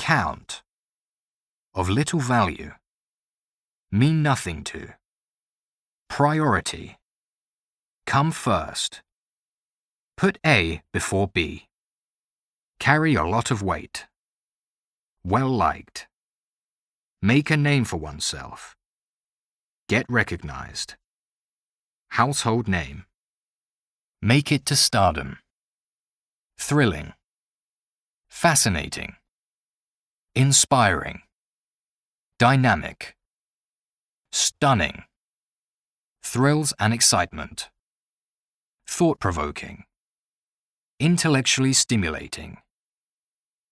Count. Of little value. Mean nothing to. Priority. Come first. Put A before B. Carry a lot of weight. Well liked. Make a name for oneself. Get recognized. Household name. Make it to stardom. Thrilling. Fascinating. Inspiring. Dynamic. Stunning. Thrills and excitement. Thought provoking. Intellectually stimulating.